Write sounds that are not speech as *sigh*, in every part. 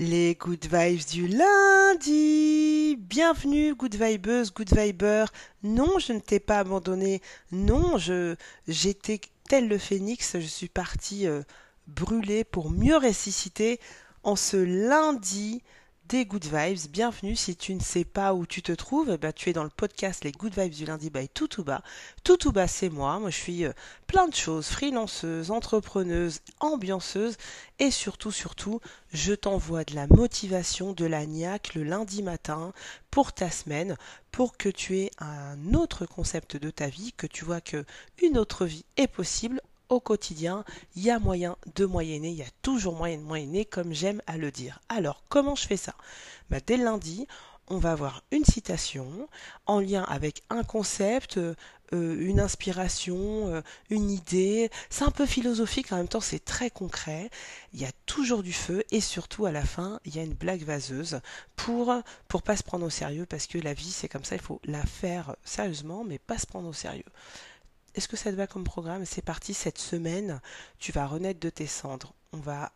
Les good vibes du lundi. Bienvenue, good vibeuse, good viber. Non, je ne t'ai pas abandonné. Non, je j'étais tel le phénix, je suis parti euh, pour mieux ressusciter en ce lundi des Good Vibes. Bienvenue. Si tu ne sais pas où tu te trouves, bah, tu es dans le podcast Les Good Vibes du lundi by Toutouba. Toutouba, c'est moi. Moi, je suis euh, plein de choses. Freelanceuse, entrepreneuse, ambianceuse. Et surtout, surtout, je t'envoie de la motivation, de la niaque le lundi matin pour ta semaine, pour que tu aies un autre concept de ta vie, que tu vois que une autre vie est possible au quotidien, il y a moyen de moyenner, il y a toujours moyen de moyenner, comme j'aime à le dire. Alors, comment je fais ça? Bah, Dès lundi, on va avoir une citation en lien avec un concept, euh, une inspiration, euh, une idée. C'est un peu philosophique, en même temps c'est très concret. Il y a toujours du feu et surtout à la fin, il y a une blague vaseuse pour pour pas se prendre au sérieux parce que la vie c'est comme ça, il faut la faire sérieusement mais pas se prendre au sérieux. Est-ce que ça te va comme programme? C'est parti, cette semaine, tu vas renaître de tes cendres. On va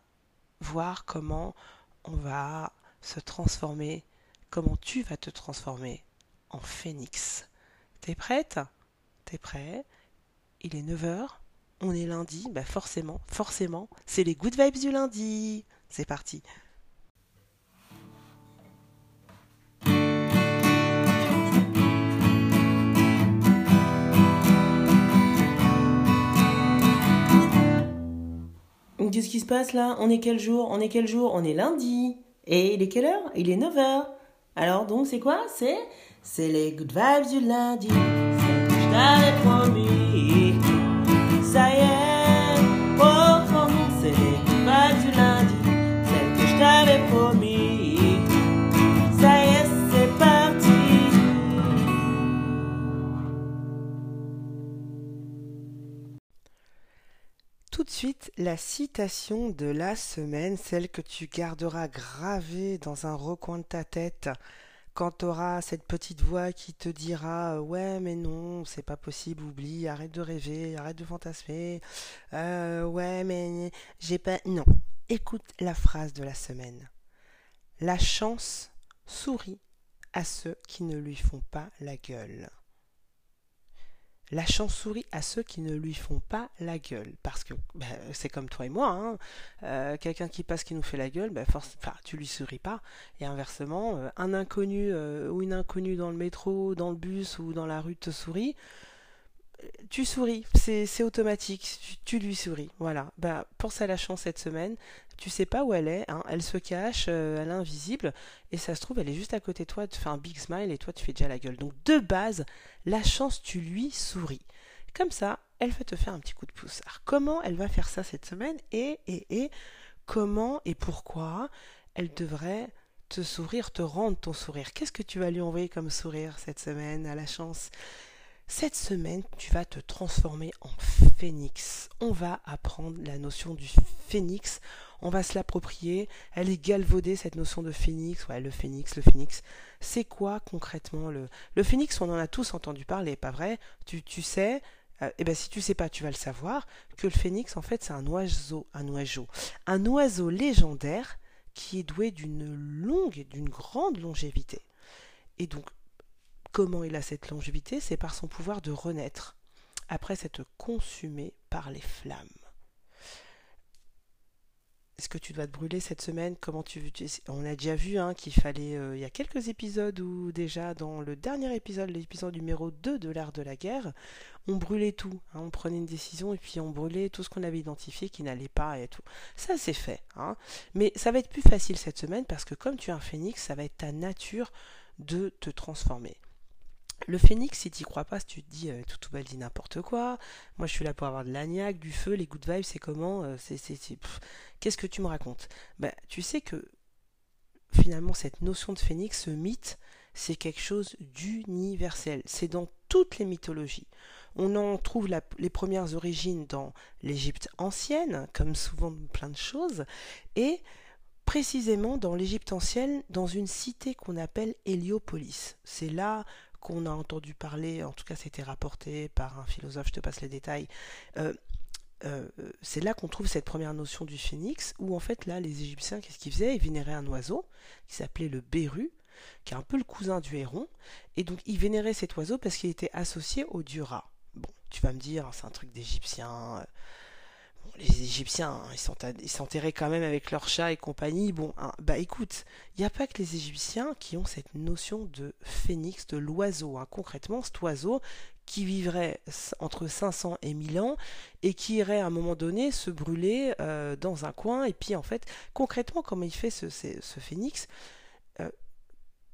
voir comment on va se transformer, comment tu vas te transformer en phénix. T'es prête? T'es prêt? Il est 9h, on est lundi, bah forcément, forcément, c'est les good vibes du lundi. C'est parti. Qu'est-ce qui se passe là? On est quel jour? On est quel jour? On est lundi. Et il est quelle heure? Il est 9h. Alors donc c'est quoi? C'est c'est les good vibes du lundi. Je t'avais promis. Ça y est, suite, la citation de la semaine, celle que tu garderas gravée dans un recoin de ta tête quand tu auras cette petite voix qui te dira ouais mais non c'est pas possible oublie arrête de rêver arrête de fantasmer euh, ouais mais j'ai pas non écoute la phrase de la semaine la chance sourit à ceux qui ne lui font pas la gueule la chance sourit à ceux qui ne lui font pas la gueule. Parce que ben, c'est comme toi et moi, hein. euh, quelqu'un qui passe qui nous fait la gueule, ben, force, tu lui souris pas. Et inversement, euh, un inconnu euh, ou une inconnue dans le métro, dans le bus ou dans la rue te sourit, tu souris, c'est automatique, tu, lui souris. Voilà. Ben, pense à la chance cette semaine. Tu sais pas où elle est, hein. elle se cache, elle est invisible, et ça se trouve, elle est juste à côté de toi, tu fais un big smile et toi tu fais déjà la gueule. Donc de base, la chance, tu lui souris. Comme ça, elle va te faire un petit coup de pouce. Alors, comment elle va faire ça cette semaine et, et, comment et pourquoi elle devrait te sourire, te rendre ton sourire? Qu'est-ce que tu vas lui envoyer comme sourire cette semaine à la chance? Cette semaine, tu vas te transformer en phénix. On va apprendre la notion du phénix on va se l'approprier. Elle est galvaudée, cette notion de phénix. Ouais, le phénix, le phénix. C'est quoi concrètement le, le phénix? On en a tous entendu parler, pas vrai? Tu, sais, euh, eh ben si tu sais pas, tu vas le savoir, que le phénix, en fait, c'est un oiseau, un oiseau, un oiseau légendaire qui est doué d'une longue, d'une grande longévité. Et donc, comment il a cette longévité C'est par son pouvoir de renaître après s'être consumé par les flammes. Est-ce que tu dois te brûler cette semaine? Comment tu On a déjà vu hein, qu'il fallait. Euh, il y a quelques épisodes où, déjà, dans le dernier épisode, l'épisode numéro 2 de l'art de la guerre, on brûlait tout. Hein. on prenait une décision et puis on brûlait tout ce qu'on avait identifié qui n'allait pas et tout. Ça, c'est fait. Hein. Mais ça va être plus facile cette semaine parce que, comme tu es un phénix, ça va être ta nature de te transformer. Le phénix, si tu crois pas, si tu te dis euh, tout tout dit n'importe quoi, moi je suis là pour avoir de l'agnac, du feu, les good vibes, c'est comment euh, c'est, Qu'est-ce que tu me racontes? Ben, Tu sais que finalement cette notion de phénix, ce mythe, c'est quelque chose d'universel. C'est dans toutes les mythologies. On en trouve les premières origines dans l'Égypte ancienne, comme souvent plein de choses, et précisément dans l'Égypte ancienne, dans une cité qu'on appelle Héliopolis. C'est là qu'on a entendu parler, en tout cas c'était rapporté par un philosophe, je te passe les détails. Euh, euh, c'est là qu'on trouve cette première notion du phénix, où en fait là, les Égyptiens, qu'est-ce qu'ils faisaient? Ils vénéraient un oiseau qui s'appelait le béru, qui est un peu le cousin du héron, et donc ils vénéraient cet oiseau parce qu'il était associé au dieu Ra. Bon, tu vas me dire, c'est un truc d'Égyptiens. Les Égyptiens, hein, ils s'enterraient quand même avec leurs chats et compagnie. Bon, hein, bah écoute, il n'y a pas que les Égyptiens qui ont cette notion de phénix, de l'oiseau. Hein. Concrètement, cet oiseau qui vivrait entre 500 et 1000 ans et qui irait à un moment donné se brûler euh, dans un coin. Et puis en fait, concrètement, comment il fait ce, phénix euh,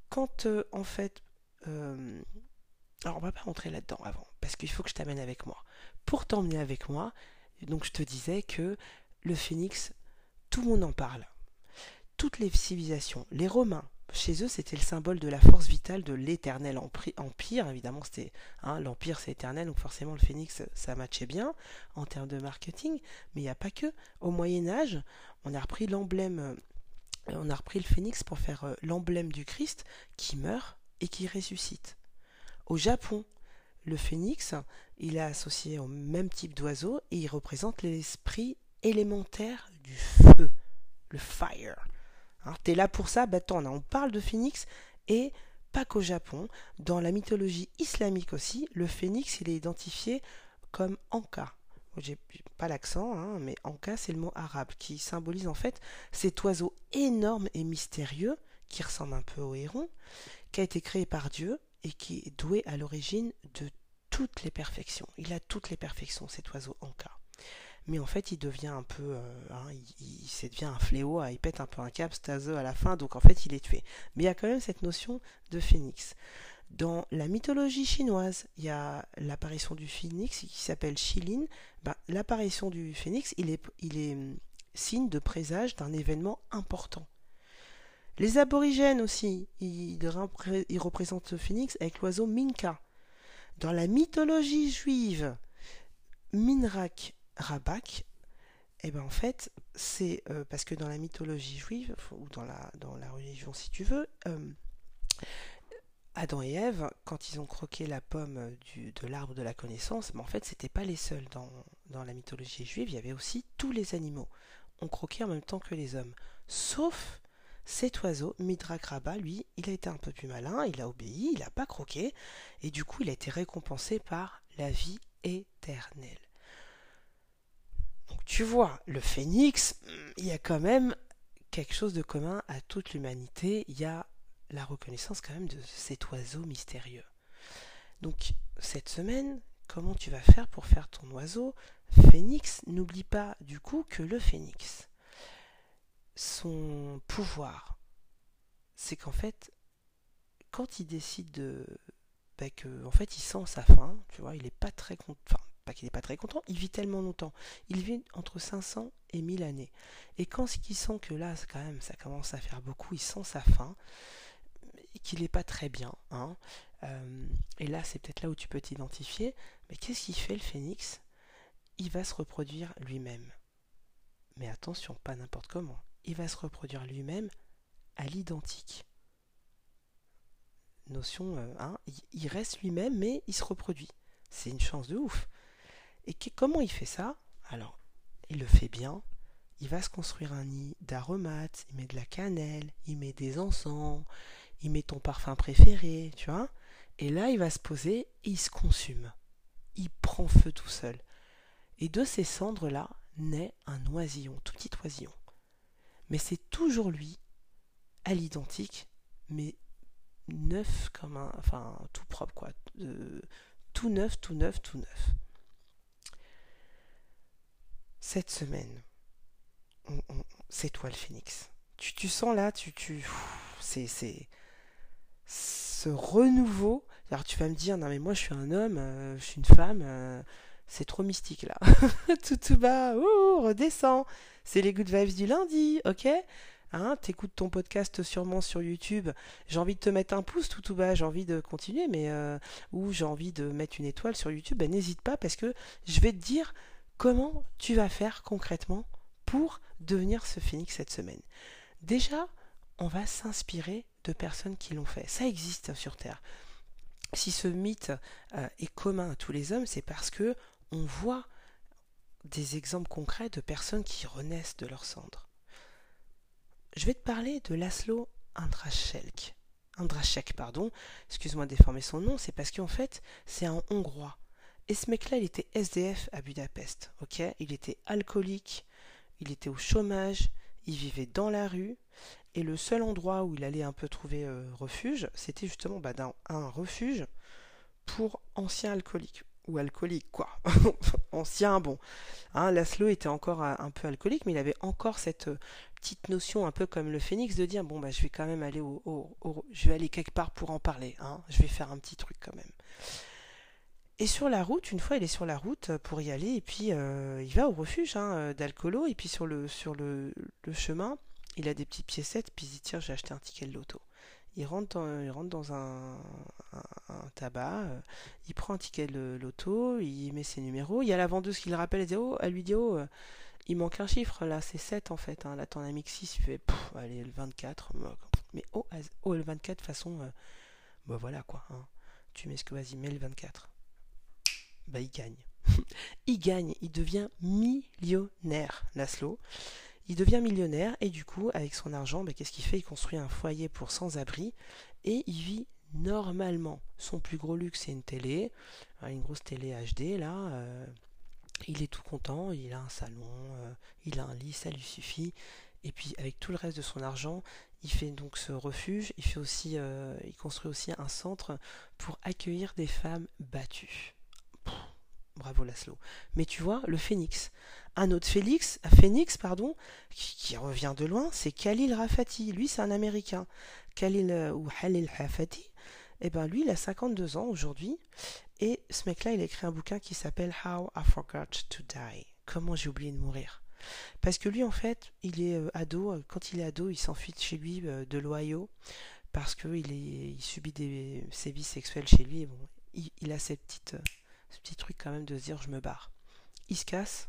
Quand euh, en fait... alors on va pas rentrer là-dedans avant, parce qu'il faut que je t'amène avec moi. Pour t'emmener avec moi, donc je te disais que le phénix, tout le monde en parle. Toutes les civilisations, les Romains, chez eux, c'était le symbole de la force vitale de l'éternel empire. Évidemment, c'était hein, l'empire, c'est éternel, donc forcément le phénix, ça matchait bien en termes de marketing. Mais il n'y a pas que. Au Moyen Âge, on a repris l'emblème, euh, on a repris le phénix pour faire euh, l'emblème du Christ qui meurt et qui ressuscite. Au Japon, le phénix, il est associé au même type d'oiseau et il représente l'esprit élémentaire du feu, le fire. Alors t'es là pour ça, bah attends, on parle de phénix et pas qu'au Japon, dans la mythologie islamique aussi, le phénix il est identifié comme Anka. J'ai pas l'accent, hein, mais Anka c'est le mot arabe qui symbolise en fait cet oiseau énorme et mystérieux qui ressemble un peu au héron, qui a été créé par Dieu et qui est doué à l'origine de toutes les perfections. Il a toutes les perfections, cet oiseau Anka. Mais en fait il devient un peu euh, hein, il, devient un fléau hein, il pète un peu un cap Stase à la fin donc en fait il est tué. Mais il y a quand même cette notion de phénix. Dans la mythologie chinoise il y a l'apparition du phénix qui s'appelle Shilin. Ben, l'apparition du phénix il est, hum, signe de présage d'un événement important les aborigènes aussi ils, représentent le phénix avec l'oiseau Minka dans la mythologie juive Minrak Rabak, eh ben en fait, c'est euh, parce que dans la mythologie juive, ou dans la, religion si tu veux, euh, Adam et Ève, quand ils ont croqué la pomme de l'arbre de la connaissance, mais en fait, c'était pas les seuls dans, dans la mythologie juive, il y avait aussi tous les animaux. ont croqué en même temps que les hommes. Sauf cet oiseau, Midrak Rabba, lui, il a été un peu plus malin, il a obéi, il n'a pas croqué, et du coup, il a été récompensé par la vie éternelle. Donc tu vois, le phénix, hmm, il y a quand même quelque chose de commun à toute l'humanité. Il y a la reconnaissance quand même de cet oiseau mystérieux. Donc cette semaine, comment tu vas faire pour faire ton oiseau? Phénix N'oublie pas du coup que le phénix, son pouvoir, c'est qu'en fait, quand il décide de... Bah en fait, il sent sa faim, tu vois, il n'est pas très content pas qu'il n'est pas très content, il vit tellement longtemps. Il vit entre 500 et 1000 années. Et quand il sent que là, quand même, ça commence à faire beaucoup, il sent sa faim, et qu'il n'est pas très bien, hein, euh, et là, c'est peut-être là où tu peux t'identifier, mais qu'est-ce qu'il fait le phénix? Il va se reproduire lui-même. Mais attention, pas n'importe comment. Il va se reproduire lui-même à l'identique. Notion, euh, hein, il reste lui-même, mais il se reproduit. C'est une chance de ouf. Et comment il fait ça? Alors, il le fait bien. Il va se construire un nid d'aromates, il met de la cannelle, il met des encens, il met ton parfum préféré, tu vois. Et là, il va se poser et il se consume. Il prend feu tout seul. Et de ces cendres-là naît un oisillon, tout petit oisillon. Mais c'est toujours lui, à l'identique, mais neuf comme un. Enfin, tout propre, quoi. tout neuf, tout neuf, tout neuf cette semaine, c'est toi le phénix. Tu, tu sens là, tu, tu, c'est, c'est ce renouveau. Alors tu vas me dire, non mais moi je suis un homme, euh, je suis une femme, euh, c'est trop mystique là. *laughs* tout tout bas, ouh, redescend. C'est les good vibes du lundi, ok? Hein, t'écoutes ton podcast sûrement sur YouTube. J'ai envie de te mettre un pouce tout bas, j'ai envie de continuer, mais euh, ou j'ai envie de mettre une étoile sur YouTube, ben n'hésite pas parce que je vais te dire comment tu vas faire concrètement pour devenir ce phénix cette semaine. Déjà, on va s'inspirer de personnes qui l'ont fait. Ça existe sur Terre. Si ce mythe euh, est commun à tous les hommes, c'est parce que on voit des exemples concrets de personnes qui renaissent de leurs cendres. Je vais te parler de Laszlo Andraschek. Andraschek, pardon, excuse-moi de déformer son nom, c'est parce qu'en fait, c'est un Hongrois. Et ce mec-là, il était SDF à Budapest, ok? Il était alcoolique, il était au chômage, il vivait dans la rue, et le seul endroit où il allait un peu trouver euh, refuge, c'était justement bah, un refuge pour anciens alcooliques ou alcooliques quoi. *laughs* Ancien bon. Hein, Laszlo était encore un peu alcoolique, mais il avait encore cette euh, petite notion un peu comme le phénix de dire bon bah je vais quand même aller au, je vais aller quelque part pour en parler. Hein, je vais faire un petit truc quand même. Et sur la route, une fois il est sur la route pour y aller, et puis euh, il va au refuge hein, d'alcoolo, et puis sur le chemin, il a des petites piécettes, puis il dit j'ai acheté un ticket de loto. Il rentre dans, un, tabac, euh, il prend un ticket de loto, il met ses numéros. Il y a la vendeuse qui le rappelle, elle, dit, oh, elle lui dit Oh, euh, il manque un chiffre, là, c'est 7 en fait. Hein. Là, t'en as mis que 6, il fait Allez, le 24. Mais oh, oh le 24, de façon, euh, bah voilà quoi. Hein. Tu mets ce que vas-y, mets le 24. Bah, il gagne. *laughs* il gagne, il devient millionnaire, Laszlo. Il devient millionnaire et du coup, avec son argent, ben, qu'est-ce qu'il fait? Il construit un foyer pour sans-abri et il vit normalement. Son plus gros luxe, c'est une télé, hein, une grosse télé HD là. Euh, il est tout content, il a un salon, euh, il a un lit, ça lui suffit. Et puis avec tout le reste de son argent, il fait donc ce refuge. Il fait aussi, euh, il construit aussi un centre pour accueillir des femmes battues. Bravo Laszlo. Mais tu vois, le phénix, un autre Félix, Phoenix, pardon, qui, revient de loin, c'est Khalil Rafati. Lui, c'est un Américain. Khalil euh, ou Khalil Rafati, eh ben lui, il a 52 ans aujourd'hui. Et ce mec-là, il a écrit un bouquin qui s'appelle How I Forgot to Die. Comment j'ai oublié de mourir. Parce que lui, en fait, il est euh, ado. Quand il est ado, il s'enfuit chez lui, euh, de l'Ohio, parce qu'il il subit des sévices sexuels chez lui. Bon, il, a cette petite, ce petit truc quand même de se dire je me barre. Il se casse,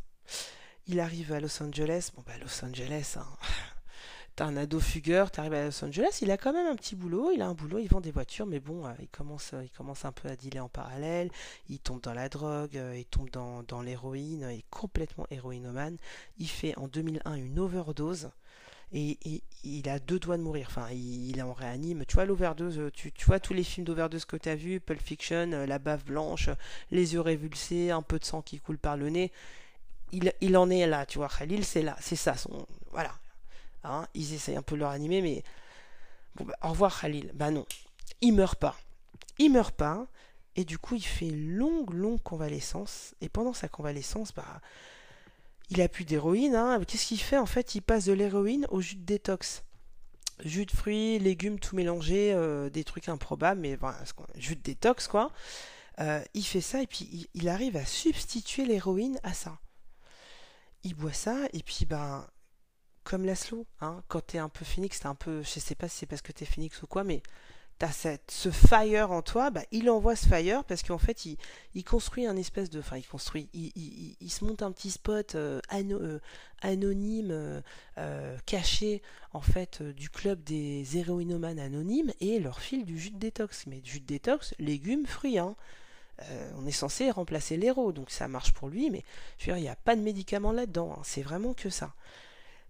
il arrive à Los Angeles. Bon, bah, Los Angeles, hein. *laughs* T'as un ado fugueur, t'arrives à Los Angeles, il a quand même un petit boulot, il a un boulot, il vend des voitures, mais bon, euh, il, commence, euh, il commence un peu à dealer en parallèle, il tombe dans la drogue, euh, il tombe dans, dans l'héroïne, il est complètement héroïnomane. Il fait en 2001 une overdose, et, il a deux doigts de mourir. Enfin, il, est en réanime. Tu vois l'overdose, tu, tu, vois tous les films d'overdose que tu as vus, Pulp Fiction, la bave blanche, les yeux révulsés, un peu de sang qui coule par le nez il, en est là, tu vois. Khalil, c'est là, c'est ça. Son, voilà. Hein, ils essayent un peu de le ranimer, mais. Bon, bah, au revoir, Khalil. Bah non. Il meurt pas. Il meurt pas. Et du coup, il fait une longue, longue convalescence. Et pendant sa convalescence, bah. Il a plus d'héroïne. Hein. Qu'est-ce qu'il fait En fait, il passe de l'héroïne au jus de détox. Jus de fruits, légumes, tout mélangé, euh, des trucs improbables, mais voilà, jus de détox, quoi. Euh, il fait ça et puis il arrive à substituer l'héroïne à ça il boit ça, et puis ben, comme Laszlo, hein, quand t'es un peu phoenix, t'es un peu, je sais pas si c'est parce que t'es phoenix ou quoi, mais t'as ce fire en toi, bah, il envoie ce fire parce qu'en fait, il, construit un espèce de, enfin, il construit, il, il, se monte un petit spot euh, euh, anonyme, euh, caché, en fait, du club des héroïnomanes anonymes et leur file du jus de détox. Mais jus de détox, légumes, fruits, hein. On est censé remplacer l'héros, donc ça marche pour lui, mais il n'y a pas de médicaments là-dedans, hein. c'est vraiment que ça.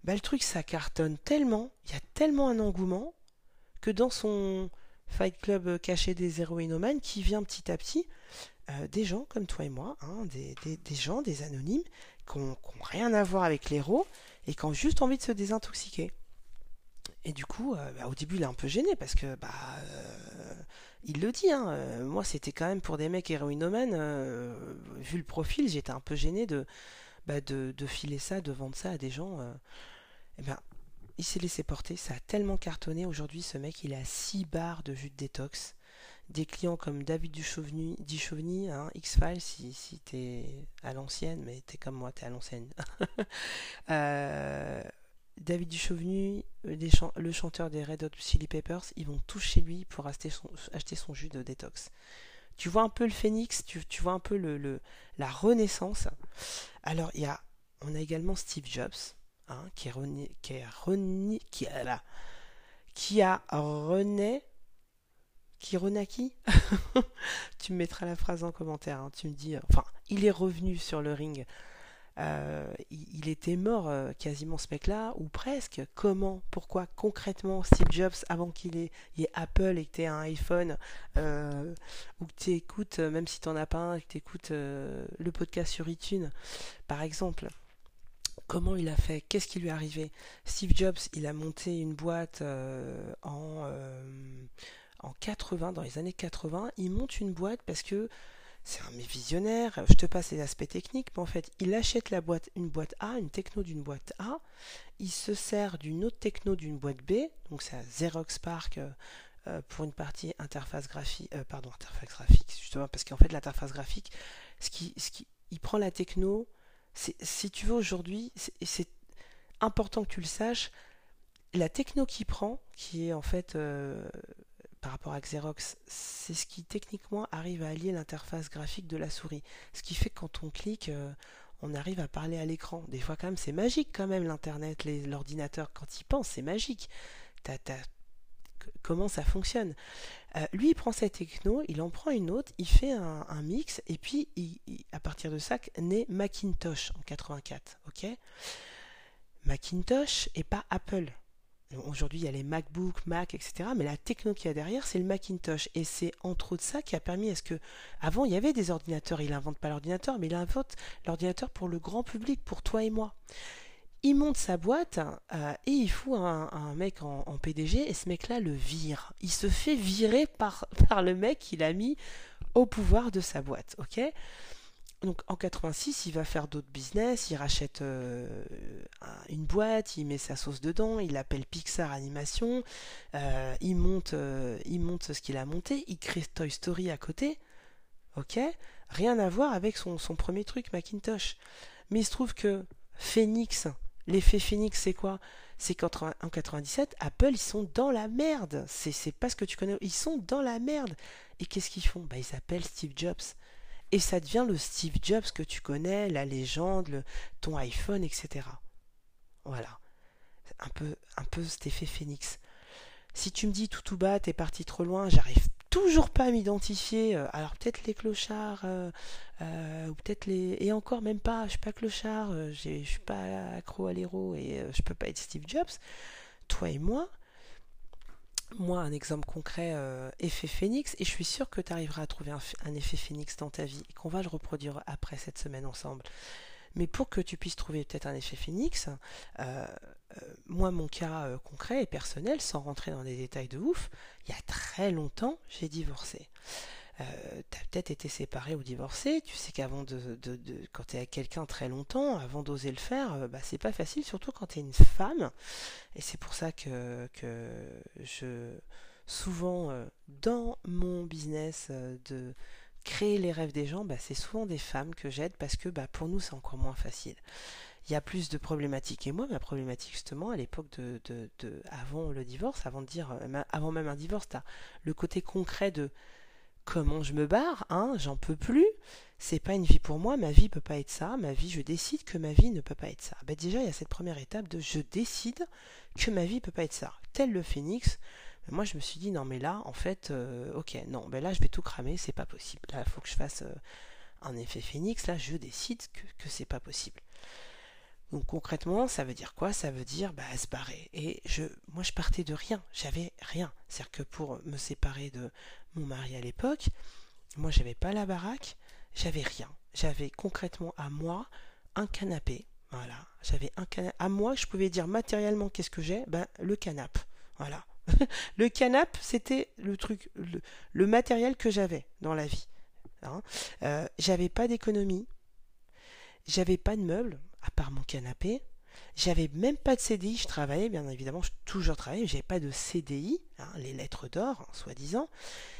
Bah, le truc, ça cartonne tellement, il y a tellement un engouement, que dans son Fight Club caché des héroïnomanes, qui vient petit à petit, euh, des gens comme toi et moi, hein, des, gens, des anonymes, qui n'ont rien à voir avec l'héros, et qui ont juste envie de se désintoxiquer. Et du coup, euh, bah, au début, il est un peu gêné, parce que bah, il le dit, hein, euh, moi c'était quand même pour des mecs héroïnomanes, euh, vu le profil, j'étais un peu gêné de, bah, de, filer ça, de vendre ça à des gens. euh. eh ben, il s'est laissé porter, ça a tellement cartonné. Aujourd'hui, ce mec, il a 6 barres de jus de détox. Des clients comme David Duchovny, hein, X-Files, si, si t'es à l'ancienne, mais t'es comme moi, t'es à l'ancienne. *laughs* David Duchovny, euh, le chanteur des Red Hot Chili Peppers, ils vont tous chez lui pour acheter son, jus de détox. Tu vois un peu le phénix, tu, vois un peu la renaissance. Alors, il y a, on a également Steve Jobs, hein, qui, est qui, est qui, qui a rené, qui *laughs* Tu me mettras la phrase en commentaire, hein. tu me dis, enfin, il est revenu sur le ring Euh, il, était mort euh, quasiment ce mec-là, ou presque. Comment Pourquoi concrètement Steve Jobs, avant qu'il ait, ait, Apple et que tu aies un iPhone, euh, ou que tu écoutes, même si tu n'en as pas un, que tu écoutes le podcast sur iTunes, par exemple, comment il a fait? Qu'est-ce qui lui est arrivé? Steve Jobs, il a monté une boîte en, en 80, dans les années 80. Il monte une boîte parce que c'est un visionnaire, je te passe les aspects techniques, mais en fait, il achète la boîte, une boîte A, une techno d'une boîte A, il se sert d'une autre techno d'une boîte B, donc c'est un Xerox Park euh, euh, pour une partie interface graphique, euh, pardon, interface graphique, justement, parce qu'en fait, l'interface graphique, ce qui, ce il prend la techno, si tu veux aujourd'hui, c'est important que tu le saches, la techno qu'il prend, qui est en fait par rapport à Xerox, c'est ce qui techniquement arrive à allier l'interface graphique de la souris. Ce qui fait que quand on clique, euh, on arrive à parler à l'écran. Des fois quand même, c'est magique quand même l'internet, l'ordinateur. Quand il pense, c'est magique. Comment ça fonctionne euh, Lui, il prend cette techno, il en prend une autre, il fait un, mix, et puis à partir de ça naît Macintosh en 84. Ok? Macintosh et pas Apple. Aujourd'hui, il y a les MacBook, Mac, etc. Mais la techno qu'il y a derrière, c'est le Macintosh. Et c'est entre autres ça qui a permis à ce que. Avant, il y avait des ordinateurs. Il n'invente pas l'ordinateur, mais il invente l'ordinateur pour le grand public, pour toi et moi. Il monte sa boîte euh, et il fout un, mec en, PDG et ce mec-là le vire. Il se fait virer *laughs* par, le mec qu'il a mis au pouvoir de sa boîte. Ok? Donc en 86, il va faire d'autres business, il rachète euh, une boîte, il met sa sauce dedans, il appelle Pixar Animation, euh, il monte, il monte ce qu'il a monté, il crée Toy Story à côté, ok, rien à voir avec son, son premier truc Macintosh. Mais il se trouve que Phoenix, l'effet Phoenix, c'est quoi? C'est qu'en 97, Apple, ils sont dans la merde. C'est pas ce que tu connais. Ils sont dans la merde. Et qu'est-ce qu'ils font? Bah, ils s'appellent Steve Jobs et ça devient le Steve Jobs que tu connais, la légende, ton iPhone, etc. Voilà. Un peu, un peu cet effet phénix. Si tu me dis tout tout bas, t'es parti trop loin, j'arrive toujours pas m'identifier. Euh, alors peut-être les clochards, euh, euh, ou peut-être les... Et encore même pas, je suis pas clochard, je suis pas accro à l'héros et je peux pas être Steve Jobs. Toi et moi, moi, un exemple concret, effet phénix, et je suis sûr que tu arriveras à trouver un, effet phénix dans ta vie, et qu'on va le reproduire après cette semaine ensemble. Mais pour que tu puisses trouver peut-être un effet phénix, moi, mon cas concret et personnel, sans rentrer dans des détails de ouf, il y a très longtemps, j'ai divorcé. Euh, tu as peut-être été séparé ou divorcé, tu sais qu'avant de, de, quand tu es avec quelqu'un très longtemps, avant d'oser le faire, euh, bah, c'est pas facile, surtout quand tu es une femme. Et c'est pour ça que, que je souvent euh, dans mon business de créer les rêves des gens, bah, c'est souvent des femmes que j'aide parce que bah, pour nous c'est encore moins facile. Il y a plus de problématiques. Et moi, ma problématique, justement, à l'époque de, de, avant le divorce, avant de dire, avant même un divorce, tu as le côté concret de comment je me barre, hein, j'en peux plus, c'est pas une vie pour moi, ma vie peut pas être ça, ma vie, je décide que ma vie ne peut pas être ça. Ben déjà, il y a cette première étape de je décide que ma vie peut pas être ça. Tel le phénix, ben moi je me suis dit non mais là, en fait, euh, ok, non, ben là je vais tout cramer, c'est pas possible. Là, il faut que je fasse euh, un effet phénix, là je décide que, que c'est pas possible. Donc concrètement, ça veut dire quoi? Ça veut dire bah, se barrer. Et moi, je partais de rien. J'avais rien. C'est-à-dire que pour me séparer de mon mari à l'époque, moi, j'avais pas la baraque, j'avais rien. J'avais concrètement à moi un canapé. Voilà. J'avais un canapé. À moi, je pouvais dire matériellement qu'est-ce que j'ai? Ben, le canapé. Voilà. *laughs* le canapé, c'était le truc, le, matériel que j'avais dans la vie. Hein. Euh, j'avais pas d'économie. J'avais pas de meubles à part mon canapé. J'avais même pas de CDI, je travaillais, bien évidemment, je toujours travaillé, j'avais pas de CDI, hein, les lettres d'or, hein, soi-disant.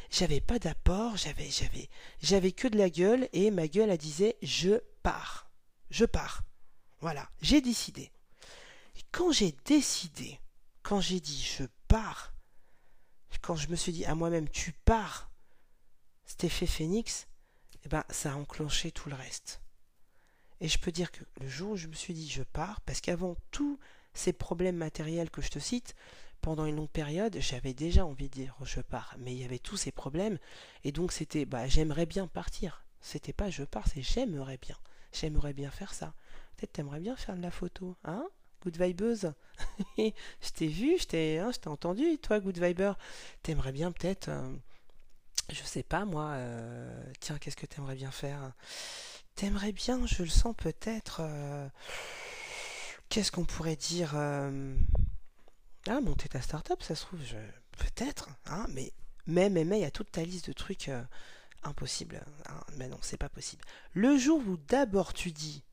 J'avais pas d'apport, j'avais, j'avais, j'avais que de la gueule, et ma gueule, elle disait, je pars. Je pars. Voilà, j'ai décidé. Quand j'ai décidé, quand j'ai dit je pars, quand je me suis dit à moi-même tu pars, cet effet phénix, eh ben, ça a enclenché tout le reste. Et je peux dire que le jour où je me suis dit je pars, parce qu'avant tous ces problèmes matériels que je te cite, pendant une longue période, j'avais déjà envie de dire je pars, mais il y avait tous ces problèmes, et donc c'était bah j'aimerais bien partir. C'était pas je pars, c'est j'aimerais bien. J'aimerais bien faire ça. Peut-être t'aimerais bien faire de la photo, hein Good vibeuse. *laughs* je t'ai vu, je t'ai hein, entendu, toi, Good Viber. T'aimerais bien peut-être, euh, je sais pas moi, euh, tiens, qu'est-ce que t'aimerais bien faire? T'aimerais bien, je le sens peut-être, euh, qu'est-ce qu'on pourrait dire Ah, monter ta start-up, ça se trouve, peut-être, hein, mais mais, mais, il y a toute ta liste de trucs impossibles. Hein, mais non, c'est pas possible. Le jour où d'abord tu dis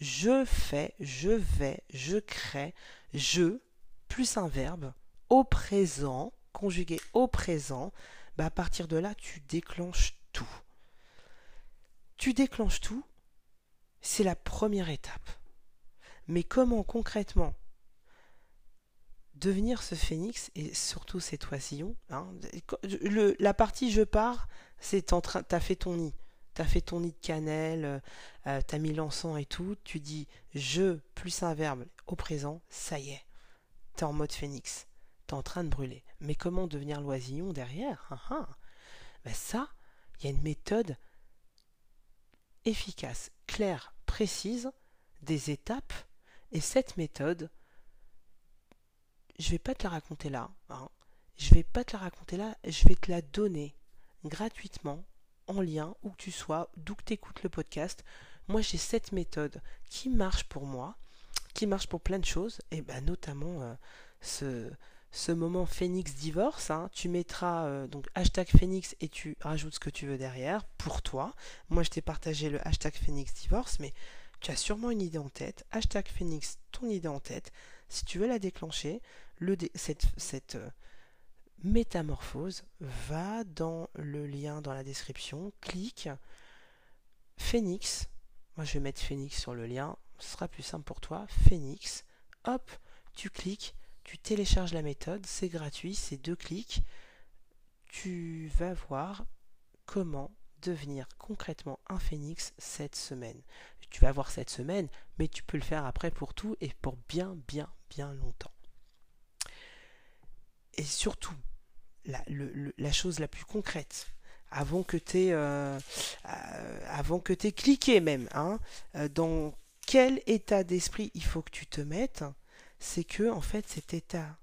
je fais, je vais, je crée, je, plus un verbe, au présent, conjugué au présent, bah à partir de là, tu déclenches tout. Tu déclenches tout, c'est la première étape. Mais comment concrètement devenir ce phénix et surtout cet oisillon hein, La partie je pars, c'est en train, t'as fait ton nid t'as fait ton nid de cannelle, euh, euh, t'as mis l'encens et tout, tu dis je plus un verbe au présent, ça y est, t'es en mode phénix, t'es en train de brûler. Mais comment devenir l'oisillon derrière? Ah, ah. Ben Ça, il y a une méthode efficace, claire, précise, des étapes, et cette méthode, je vais pas te la raconter là, hein. je vais pas te la raconter là, je vais te la donner gratuitement en lien, où que tu sois, d'où que tu écoutes le podcast. Moi, j'ai cette méthode qui marche pour moi, qui marche pour plein de choses, et ben notamment euh, ce, ce moment Phoenix divorce. Hein. tu mettras euh, donc hashtag Phoenix et tu rajoutes ce que tu veux derrière pour toi. Moi, je t'ai partagé le hashtag Phoenix divorce, mais tu as sûrement une idée en tête. Hashtag Phoenix, ton idée en tête. Si tu veux la déclencher, le cette, cette euh, métamorphose, va dans le lien dans la description, clique Phoenix. Moi je vais mettre Phoenix sur le lien, ce sera plus simple pour toi. Phoenix, hop, tu cliques, tu télécharges la méthode, c'est gratuit, c'est deux clics. Tu vas voir comment devenir concrètement un phénix cette semaine. Tu vas voir cette semaine, mais tu peux le faire après pour tout et pour bien, bien, bien longtemps. Et surtout, la, chose la plus concrète avant que tu aies, euh, cliqué même, hein, euh, dans quel état d'esprit il faut que tu te mettes, c'est que en fait cet état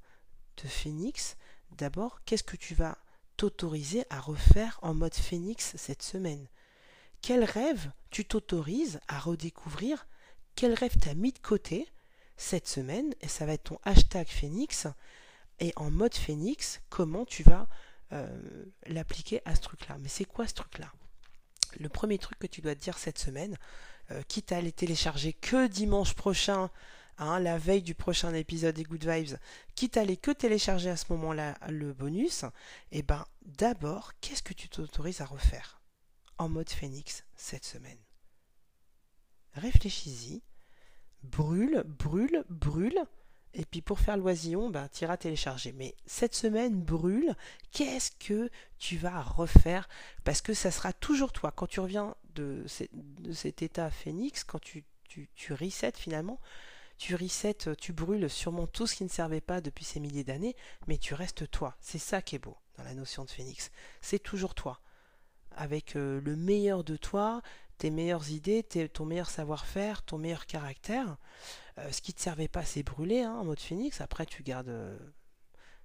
de phénix, d'abord, qu'est-ce que tu vas t'autoriser à refaire en mode phénix cette semaine? Quel rêve tu t'autorises à redécouvrir? Quel rêve t'as mis de côté cette semaine? Et ça va être ton hashtag phénix. Et en mode phénix, comment tu vas euh, l'appliquer à ce truc-là? Mais c'est quoi ce truc-là? Le premier truc que tu dois te dire cette semaine, euh, quitte à aller télécharger que dimanche prochain, hein, la veille du prochain épisode des Good Vibes, quitte à aller que télécharger à ce moment-là le bonus, et eh ben d'abord, qu'est-ce que tu t'autorises à refaire en mode phénix cette semaine? Réfléchis-y, brûle, brûle, brûle, et puis pour faire l'oisillon, ben, tu iras télécharger. Mais cette semaine brûle, qu'est-ce que tu vas refaire? Parce que ça sera toujours toi. Quand tu reviens de, cet état phénix, quand tu, tu, tu resets finalement, tu resets, tu brûles sûrement tout ce qui ne servait pas depuis ces milliers d'années, mais tu restes toi. C'est ça qui est beau dans la notion de phénix. C'est toujours toi. Avec euh, le meilleur de toi, tes meilleures idées, ton meilleur savoir-faire, ton meilleur caractère. Euh, ce qui te servait pas, c'est brûler hein, en mode phoenix. Après, tu gardes euh,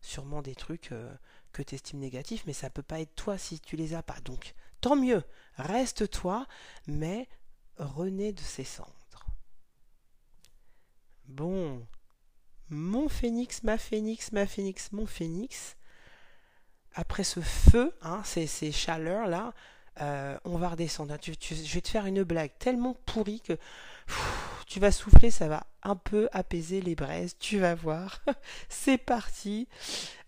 sûrement des trucs euh, que tu estimes négatifs, mais ça peut pas être toi si tu les as pas. Donc, tant mieux, reste toi, mais renais de ses cendres. Bon, mon phénix, ma phénix, ma phénix, mon phénix. Après ce feu, hein, ces, ces chaleurs là, euh, on va redescendre. je vais te faire une blague tellement pourrie que tu vas souffler, ça va un peu apaiser les braises, tu vas voir. *laughs* C'est parti.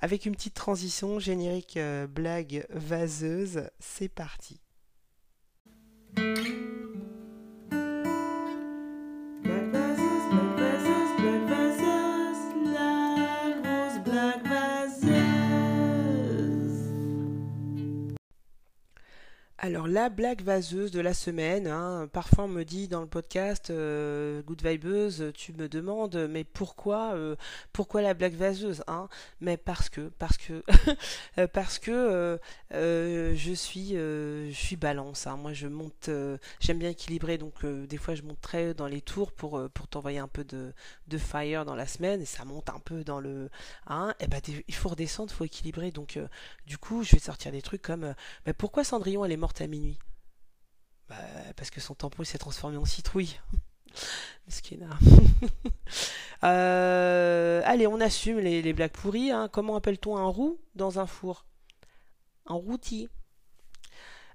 Avec une petite transition, générique euh, blague vaseuse, c'est parti. Alors la blague vaseuse de la semaine, hein, parfois on me dit dans le podcast euh, Good Vibeuse, tu me demandes mais pourquoi euh, pourquoi la blague vaseuse hein? Mais parce que parce que *laughs* euh, parce que je suis je suis balance. Hein. Moi je monte, j'aime bien équilibrer donc des fois je monte très dans les tours pour t'envoyer un peu de, de fire dans la semaine et ça monte un peu dans le hein, et ben il faut redescendre, il faut équilibrer donc du coup je vais sortir des trucs comme mais pourquoi Cendrillon elle est morte à minuit bah, Parce que son tampon s'est transformé en citrouille. *laughs* *laughs* euh, allez, on assume les, blagues pourries. Hein. Comment appelle-t-on un roux dans un four? Un routi.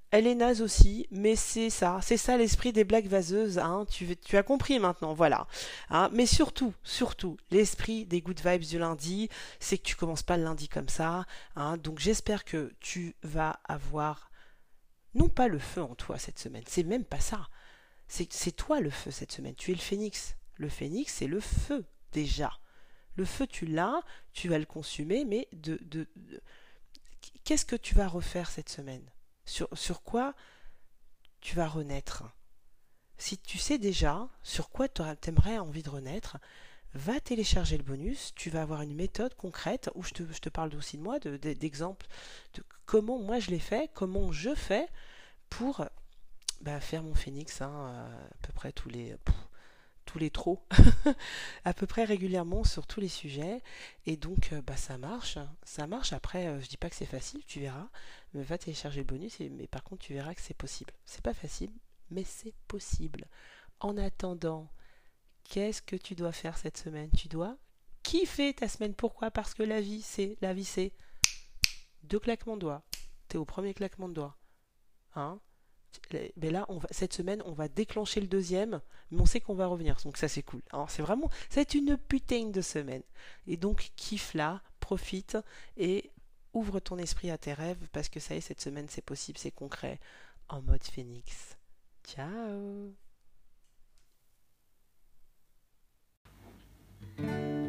Elle est naze aussi, mais c'est ça, c'est ça l'esprit des blagues vaseuses, hein. tu, as compris maintenant, voilà. Hein. Mais surtout, surtout, l'esprit des good vibes du lundi, c'est que tu commences pas le lundi comme ça, donc j'espère que tu vas avoir non pas le feu en toi cette semaine, c'est même pas ça. C'est toi le feu cette semaine, tu es le phénix. Le phénix, c'est le feu déjà. Le feu, tu l'as, tu vas le consumer, mais de, de, qu'est-ce que tu vas refaire cette semaine? Sur, sur quoi tu vas renaître? Si tu sais déjà sur quoi tu aimerais envie de renaître, va télécharger le bonus, tu vas avoir une méthode concrète où je te, parle aussi de moi, d'exemples de, comment moi je l'ai fait, comment je fais pour bah, faire mon phénix hein, à peu près tous les tous les trop *laughs* à peu près régulièrement sur tous les sujets. Et donc euh, bah ça marche. Ça marche. Après euh, je dis pas que c'est facile tu verras. Mais va télécharger le bonus mais par contre tu verras que c'est possible. C'est pas facile mais c'est possible. En attendant Qu'est-ce que tu dois faire cette semaine? Tu dois kiffer ta semaine. Pourquoi? Parce que la vie, c'est la vie, c'est deux claquements de doigts. T'es au premier claquement de doigts. Hein? Mais là, cette semaine, on va déclencher le deuxième, mais on sait qu'on va revenir, donc ça c'est cool. C'est vraiment, c'est une putain de semaine. Et donc kiffe là, profite et ouvre ton esprit à tes rêves parce que ça y est, cette semaine c'est possible, c'est concret, en mode phénix. Ciao Thank you.